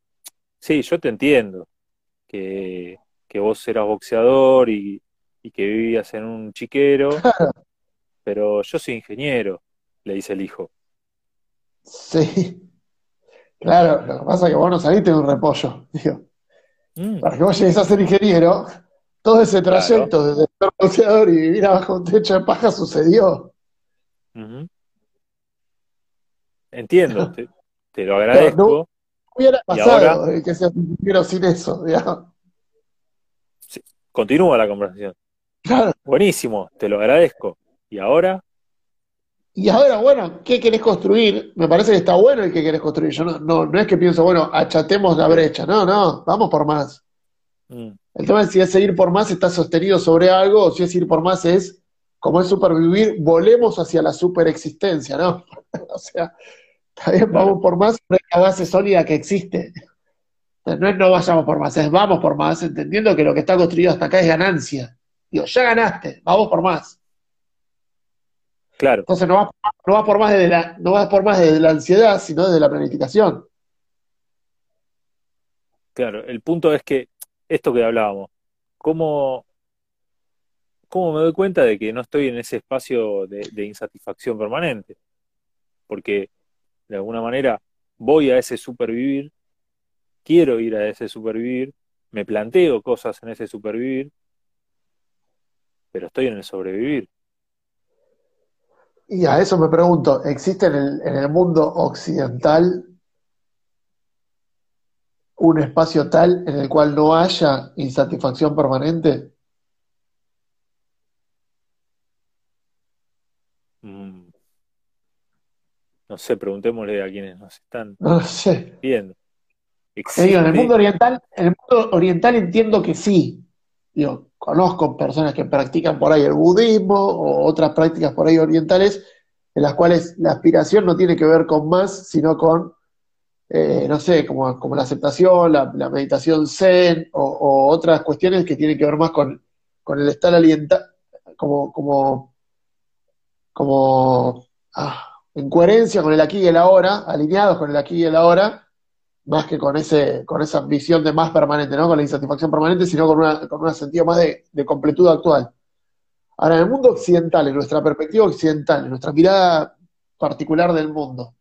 sí, yo te entiendo que, que vos eras boxeador y, y que vivías en un chiquero, pero yo soy ingeniero, le dice el hijo. Sí, claro, lo que pasa es que vos no saliste de un repollo, digo. Mm. Para que vos llegues a ser ingeniero, todo ese trayecto desde ser boxeador y vivir abajo un techo de paja sucedió. Entiendo, te, lo agradezco. no hubiera pasado que seas ingeniero sin eso, digamos. continúa la conversación. Claro. Buenísimo, te lo agradezco. ¿Y ahora? Y ahora, bueno, ¿qué querés construir? Me parece que está bueno el que querés construir. Yo no, no, no es que pienso, bueno, achatemos la brecha. No, no, vamos por más. Mm. El tema es si es seguir por más está sostenido sobre algo, o si es ir por más es, como es supervivir, volemos hacia la superexistencia, ¿no? o sea, también vamos por más, pero es la base sólida que existe. No es no vayamos por más, es vamos por más, entendiendo que lo que está construido hasta acá es ganancia. Digo, ya ganaste, vamos por más. Claro. Entonces no va, no por más de la, no va por más de la ansiedad, sino desde la planificación. Claro, el punto es que esto que hablábamos, ¿cómo, cómo me doy cuenta de que no estoy en ese espacio de, insatisfacción permanente? Porque de alguna manera voy a ese supervivir, quiero ir a ese supervivir, me planteo cosas en ese supervivir, pero estoy en el sobrevivir. Y a eso me pregunto, ¿existe en el, en el mundo occidental un espacio tal en el cual no haya insatisfacción permanente? No sé, preguntémosle a quienes nos están No sé. viendo. Digo, en el mundo oriental, en el mundo oriental entiendo que sí. Digo, conozco personas que practican por ahí el budismo o otras prácticas por ahí orientales, en las cuales la aspiración no tiene que ver con más, sino con, eh, no sé, como, como la aceptación, la, la meditación zen o, o otras cuestiones que tienen que ver más con, con el estar alienta, como, como, como ah, en coherencia con el aquí y el ahora, alineados con el aquí y el ahora más que con ese, con esa visión de más permanente, ¿no? Con la insatisfacción permanente, sino con una, con un sentido más de, de completud actual. Ahora, en el mundo occidental, en nuestra perspectiva occidental, en nuestra mirada particular del mundo,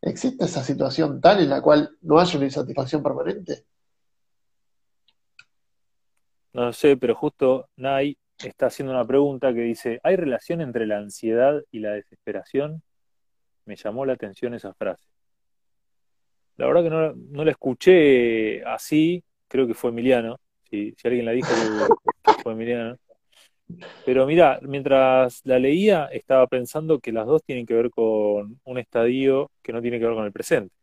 ¿existe esa situación tal en la cual no haya una insatisfacción permanente? No lo sé, pero justo Nay está haciendo una pregunta que dice, ¿hay relación entre la ansiedad y la desesperación? Me llamó la atención esa frase. La verdad que no, no la escuché así, creo que fue Emiliano, si, si alguien la dijo que, fue Emiliano. Pero mira, mientras la leía estaba pensando que las dos tienen que ver con un estadio que no tiene que ver con el presente.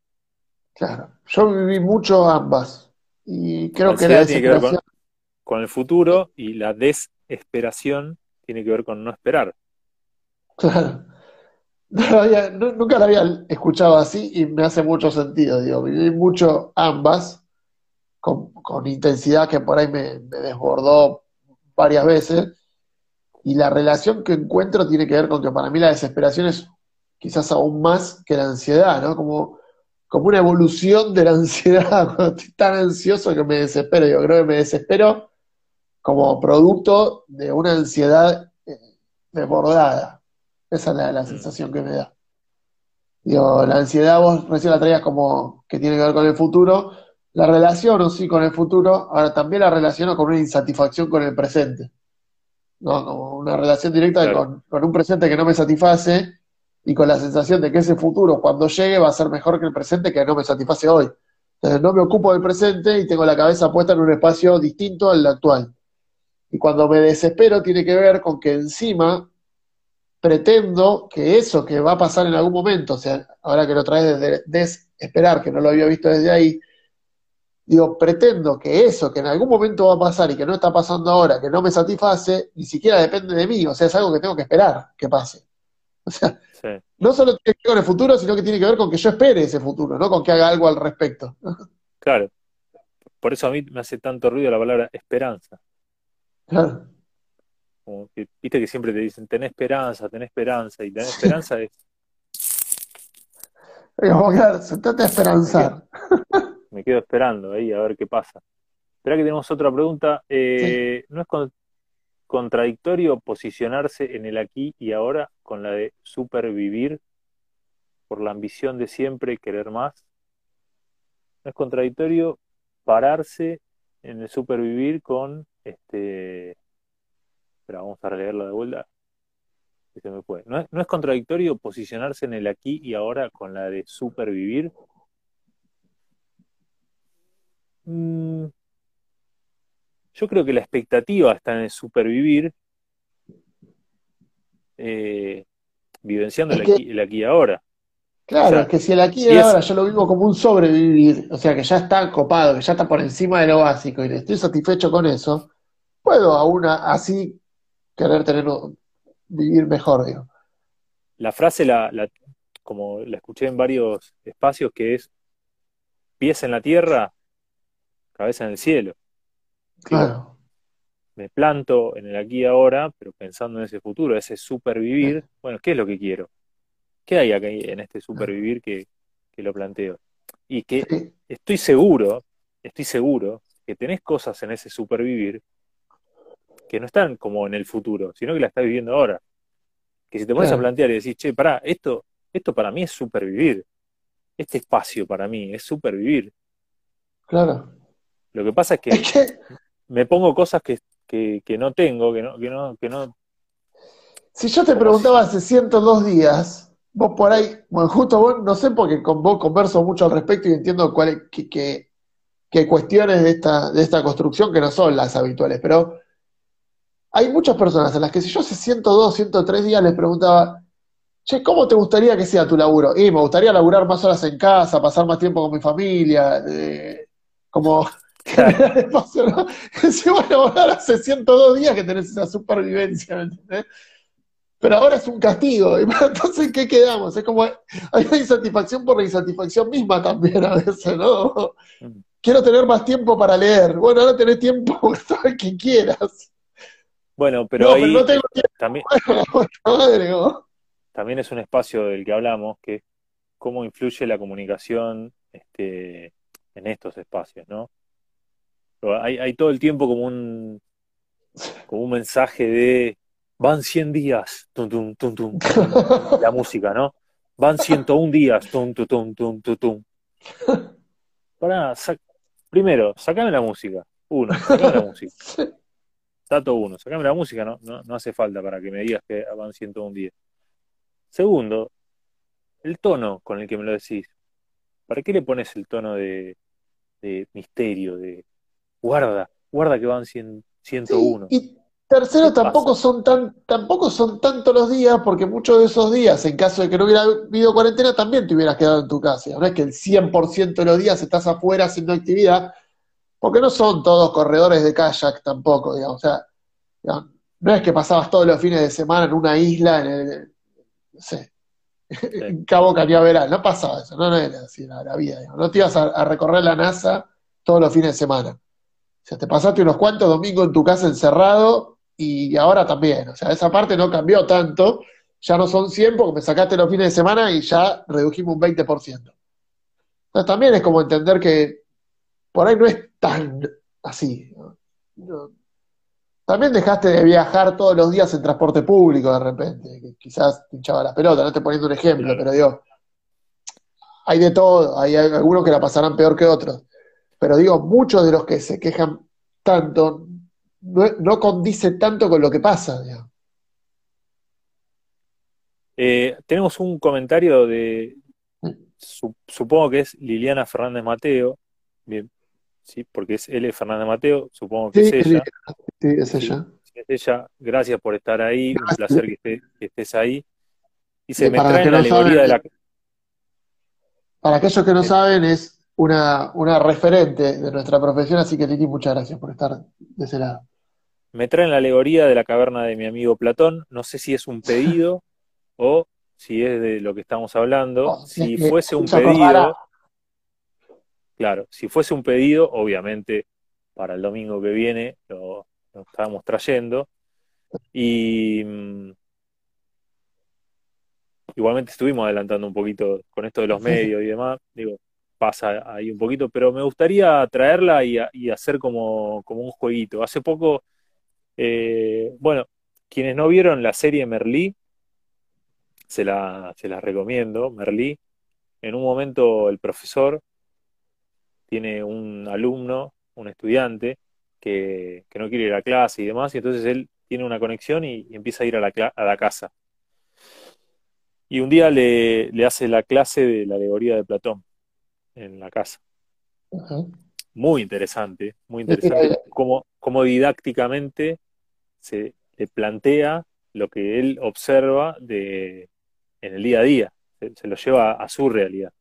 Claro, yo viví mucho ambas y La creo que la tiene que ver con el futuro y la desesperación tiene que ver con no esperar. claro, nunca la había escuchado así y me hace mucho sentido, digo, viví mucho ambas con, con intensidad que por ahí me, me desbordó varias veces. Y la relación que encuentro tiene que ver con que para mí la desesperación es quizás aún más que la ansiedad, ¿no? Como, como una evolución de la ansiedad. Cuando estoy tan ansioso que me desespero. Yo creo que me desespero como producto de una ansiedad eh, desbordada. Esa es la, la Mm, sensación que me da. Digo, la ansiedad vos recién la traías como que tiene que ver con el futuro. La relaciono, sí, con el futuro. Ahora también la relaciono con una insatisfacción con el presente. ¿no? Como una relación directa claro, con, con un presente que no me satisface y con la sensación de que ese futuro, cuando llegue, va a ser mejor que el presente que no me satisface hoy. Entonces no me ocupo del presente y tengo la cabeza puesta en un espacio distinto al actual. Y cuando me desespero tiene que ver con que encima pretendo que eso que va a pasar en algún momento, o sea, ahora que lo traes desde desesperar, que no lo había visto desde ahí, digo, pretendo que eso que en algún momento va a pasar y que no está pasando ahora, que no me satisface, ni siquiera depende de mí, o sea, es algo que tengo que esperar que pase. O sea, sí. no solo tiene que ver con el futuro, sino que tiene que ver con que yo espere ese futuro, no con que haga algo al respecto. Claro, por eso a mí me hace tanto ruido la palabra esperanza. Claro, Como que, viste que siempre te dicen, tenés esperanza, tenés esperanza, y tener esperanza es, claro, se trata de me quedo, esperanzar. me quedo esperando ahí a ver qué pasa. Espera que tenemos otra pregunta. Sí. Eh, ¿no es con- contradictorio posicionarse en el aquí y ahora con la de supervivir por la ambición de siempre querer más? ¿No es contradictorio pararse en el supervivir con este... Espera, vamos a releerlo de vuelta. que se me fue. ¿No es, no es contradictorio posicionarse en el aquí y ahora con la de supervivir? Mm, yo creo que la expectativa está en el supervivir, eh, vivenciando Es el aquí, el aquí y ahora. O claro, es que si el aquí y el ahora yo lo vivo como un sobrevivir, o sea, que ya está copado, que ya está por encima de lo básico y estoy satisfecho con eso, puedo aún así querer tener, vivir mejor, digo. la frase, la, la- como la escuché en varios espacios, que es pies en la tierra, cabeza en el cielo. Claro, me planto en el aquí y ahora, pero pensando en ese futuro, ese supervivir. Bueno, ¿qué es lo que quiero? ¿Qué hay aquí en este supervivir que, que lo planteo? Y que estoy seguro, estoy seguro que tenés cosas en ese supervivir que no están como en el futuro, sino que la estás viviendo ahora. Que si te pones a plantear y decís, che, pará, esto, esto para mí es supervivir. Este espacio para mí es supervivir. claro. Lo que pasa es Es que me pongo cosas que, que, que no tengo, que no, que no, que no, si yo te preguntaba hace 102 días, vos por ahí, bueno, justo vos, no sé porque con vos converso mucho al respecto y entiendo cuál que, que que cuestiones de esta, de esta construcción que no son las habituales, pero hay muchas personas en las que si yo hace 102, 103 días les preguntaba, che, ¿cómo te gustaría que sea tu laburo? Y me gustaría laburar más horas en casa, pasar más tiempo con mi familia, eh, como espacio, ¿no? Si bueno, ahora hace 102 días que tenés esa supervivencia, ¿me entendés? Pero ahora es un castigo, entonces ¿qué quedamos? Es como, hay una insatisfacción por la insatisfacción misma también a veces, ¿no? Quiero tener más tiempo para leer. Bueno, ahora tenés tiempo todo el que quieras. Bueno, pero ahí no tengo. También, madre, ¿no? también es un espacio del que hablamos, que es cómo influye la comunicación este, en estos espacios, ¿no? Hay, hay todo el tiempo como un, como un mensaje de van 100 días, tum, tum, tum, tum, la música, ¿no? Van 101 días, tum, tum, tum, tum, tum, tum. Para, primero, sacame la música. Uno, sacame la música. Dato uno, sacame la música, no, no, no hace falta para que me digas que van 101 días. Segundo, el tono con el que me lo decís. ¿Para qué le pones el tono de, misterio, de guarda, guarda que van 101? y tercero, tampoco son, tan, tampoco son tantos los días, porque muchos de esos días, en caso de que no hubiera habido cuarentena, también te hubieras quedado en tu casa. No es que el 100% de los días estás afuera haciendo actividad, porque no son todos corredores de kayak tampoco, digamos. O sea, no es que pasabas todos los fines de semana en una isla, en el, no sé, en Cabo Cañaveral, no pasaba eso, no, era así la, vida, no te ibas a, recorrer la NASA todos los fines de semana. O sea, te pasaste unos cuantos domingos en tu casa encerrado y ahora también, o sea, esa parte no cambió tanto, ya no son 100 porque me sacaste los fines de semana y ya redujimos un 20%. Entonces también es como entender que por ahí no es tan así. También dejaste de viajar todos los días en transporte público de repente, que quizás pinchaba la pelota, no estoy poniendo un ejemplo, pero digo, hay de todo, hay algunos que la pasarán peor que otros. Pero digo, muchos de los que se quejan tanto no, condice tanto con lo que pasa. Eh, tenemos un comentario de, mm. supongo que es Liliana Fernández Mateo, bien, sí, porque es L. Fernández Mateo, supongo que es ella. Sí, es ella. es ella, gracias por estar ahí, un placer que, estés ahí. Y se me trae la alegoría de la... Para aquellos que no saben, es una, una referente de nuestra profesión, así que Titi, muchas gracias por estar de ese lado. Me traen la alegoría de la caverna de mi amigo Platón, no sé si es un pedido o si es de lo que estamos hablando. Si fuese un pedido, claro, si fuese un pedido, obviamente para el domingo que viene lo, lo estábamos trayendo. Y mm, igualmente estuvimos adelantando un poquito con esto de los medios y demás. Digo, pasa ahí un poquito, pero me gustaría traerla y, hacer como, como, un jueguito. Hace poco, eh, bueno, quienes no vieron la serie Merlí, se la, se la recomiendo, Merlí. En un momento el profesor tiene un alumno, un estudiante, que, no quiere ir a clase y demás, y entonces él tiene una conexión y, empieza a ir a la, a la, casa. Y un día le, hace la clase de la alegoría de Platón en la casa. Muy interesante, muy interesante cómo, didácticamente se le plantea lo que él observa de, en el día a día, se, lo lleva a su realidad.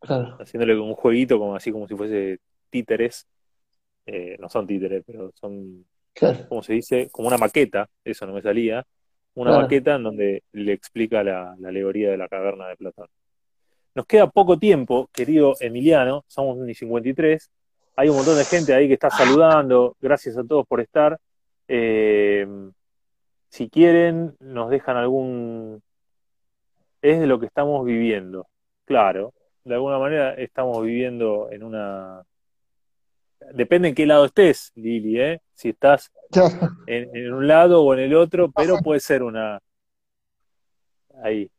Haciéndole un jueguito como así como si fuese títeres. Eh, no son títeres, pero son, como se dice? Como una maqueta, eso no me salía, una maqueta en donde le explica la, alegoría de la caverna de Platón. Nos queda poco tiempo, querido Emiliano, somos un 53, hay un montón de gente ahí que está saludando, gracias a todos por estar. Eh, si quieren, nos dejan algún... Es de lo que estamos viviendo, claro, de alguna manera estamos viviendo en una depende en qué lado estés, Lili, ¿eh? Si estás en, un lado o en el otro, pero puede ser una... Ahí.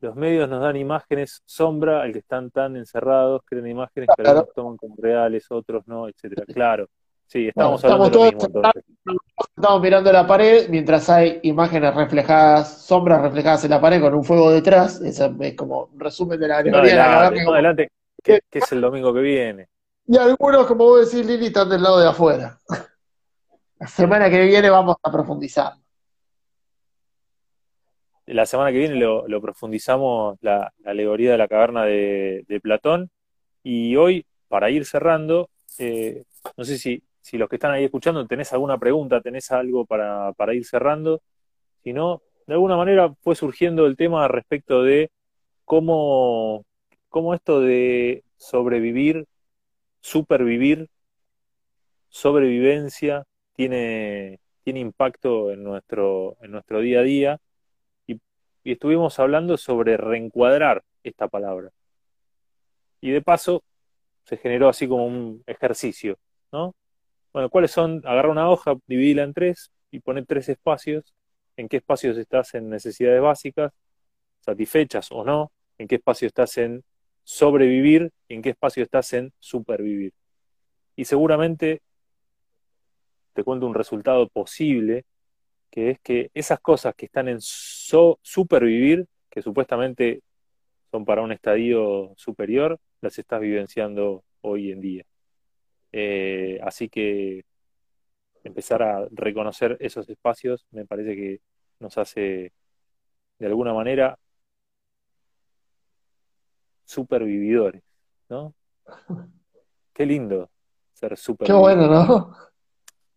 Los medios nos dan imágenes sombra al que están tan encerrados, creen imágenes que algunos toman como reales, otros no, etcétera. Claro. Sí, estamos hablando de lo mismo, Estamos mirando la pared mientras hay imágenes reflejadas, sombras reflejadas en la pared con un fuego detrás. es como un resumen de la no, adelante, adelante, que es el domingo que viene. Y algunos, como vos decís, Lili, están del lado de afuera. La semana que viene vamos a profundizar. La semana que viene lo, lo profundizamos la, la, alegoría de la caverna de, de, Platón. Y hoy, para ir cerrando, eh, no sé si, si, los que están ahí escuchando tenés alguna pregunta, tenés algo para, para ir cerrando. Si no, de alguna manera fue surgiendo el tema respecto de cómo, cómo esto de sobrevivir, supervivir, sobrevivencia, tiene, tiene impacto en nuestro, en nuestro día a día y, y, estuvimos hablando sobre reencuadrar esta palabra. Y de paso se generó así como un ejercicio, ¿no? Bueno, ¿cuáles son? Agarra una hoja, divídela en tres y pone tres espacios. ¿En qué espacios estás en necesidades básicas, satisfechas o no? ¿En qué espacio estás en sobrevivir en qué espacio estás en supervivir? Y seguramente te cuento un resultado posible, que es que esas cosas que están en so, supervivir, que supuestamente son para un estadio superior, las estás vivenciando hoy en día. Eh, así que empezar a reconocer esos espacios me parece que nos hace de alguna manera supervividores, ¿no? Qué lindo ser supervividor. Qué bueno, ¿no?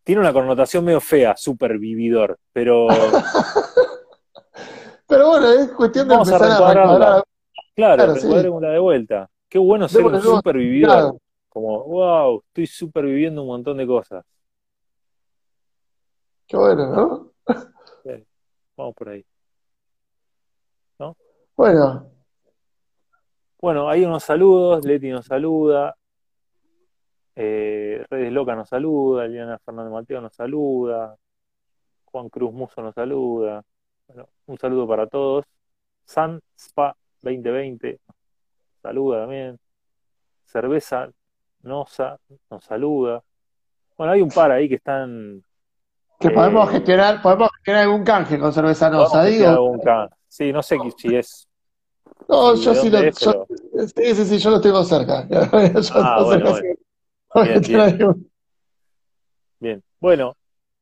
Tiene una connotación medio fea, supervividor, pero. pero bueno, es cuestión de Vamos empezar a a Claro, claro la de vuelta. Qué bueno ser un supervividor. Claro. Como, wow, estoy superviviendo un montón de cosas. Qué bueno, ¿no? Bien. Vamos por ahí. ¿No? Bueno. Bueno, ahí unos saludos, Leti nos saluda, eh, Redes Loca nos saluda, Eliana Fernández Mateo nos saluda, Juan Cruz Muso nos saluda. Bueno, un saludo para todos. San Spa 2020 saluda también. Cerveza Nosa nos saluda. Bueno, hay un par ahí que están. Que podemos eh, gestionar, podemos gestionar algún canje con cerveza Nosa, digo. Algún canje. Sí, no sé si es. No, yo sí lo. dónde es, yo- pero- sí, sí, sí, yo lo tengo cerca. Yo Ah, bueno, cerca, bueno. sí. Bien, un- Bien, bueno,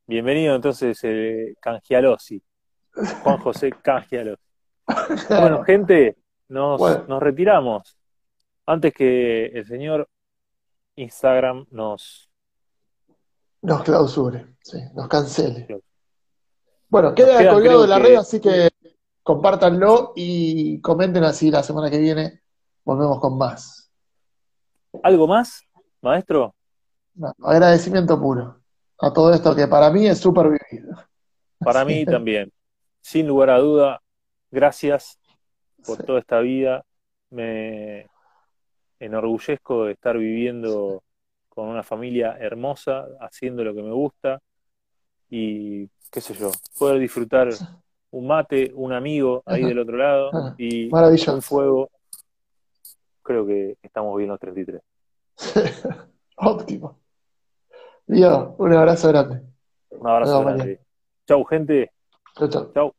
bienvenido entonces eh, Cangialosi, Juan José Cangialosi. Bueno, gente, nos, Bueno. nos retiramos. Antes que el señor Instagram nos... Nos clausure, sí, nos cancele. Bueno, queda quedan, colgado en la que- red, así que compártanlo y comenten así la semana que viene. Volvemos con más. ¿Algo más, maestro? No, agradecimiento puro a todo esto que para mí es súper vivido. Para mí también. Sin lugar a duda, gracias por Sí. toda esta vida. Me enorgullezco de estar viviendo con una familia hermosa, haciendo lo que me gusta y qué sé yo, poder disfrutar un mate, un amigo ahí Ajá. del otro lado Ajá. y un fuego. Creo que estamos bien los 33. Óptimo. Dios, un abrazo grande. Un abrazo grande. Chau, gente. Chau, chau. Chau.